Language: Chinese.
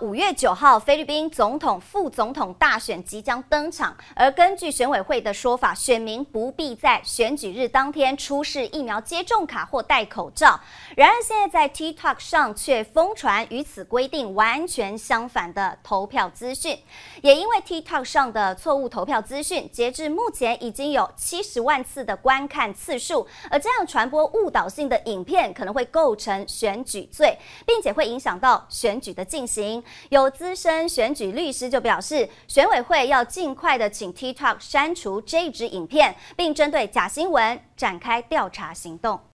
五月九号，菲律宾总统、副总统大选即将登场，而根据选委会的说法，选民不必在选举日当天出示疫苗接种卡或戴口罩。然而，现在在 TikTok 上却疯传与此规定完全相反的投票资讯。也因为 TikTok 上的错误投票资讯，截至目前已经有七十万次的观看次数，而这样传播误导性的影片可能会构成选举罪，并且会影响到选举的进行。有资深选举律师就表示，选委会要尽快的请 TikTok 删除这一支影片，并针对假新闻展开调查行动。